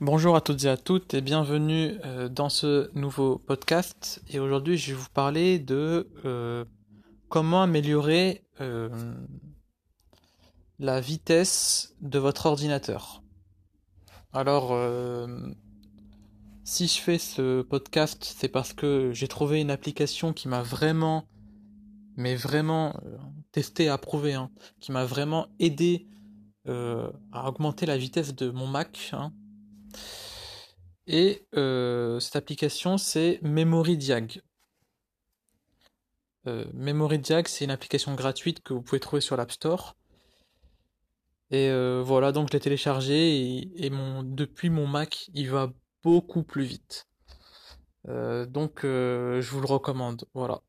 Bonjour à toutes et à toutes et bienvenue euh, dans ce nouveau podcast. Et aujourd'hui, je vais vous parler de euh, comment améliorer euh, la vitesse de votre ordinateur. Alors, si je fais ce podcast, c'est parce que j'ai trouvé une application qui m'a vraiment, mais vraiment testé, approuvé, hein, qui m'a vraiment aidé à augmenter la vitesse de mon Mac. Hein. Et euh, cette application, c'est MemoryDiag. Euh, MemoryDiag, c'est une application gratuite que vous pouvez trouver sur l'App Store. Et euh, voilà, donc je l'ai téléchargé et, depuis mon Mac, il va beaucoup plus vite. donc je vous le recommande. Voilà.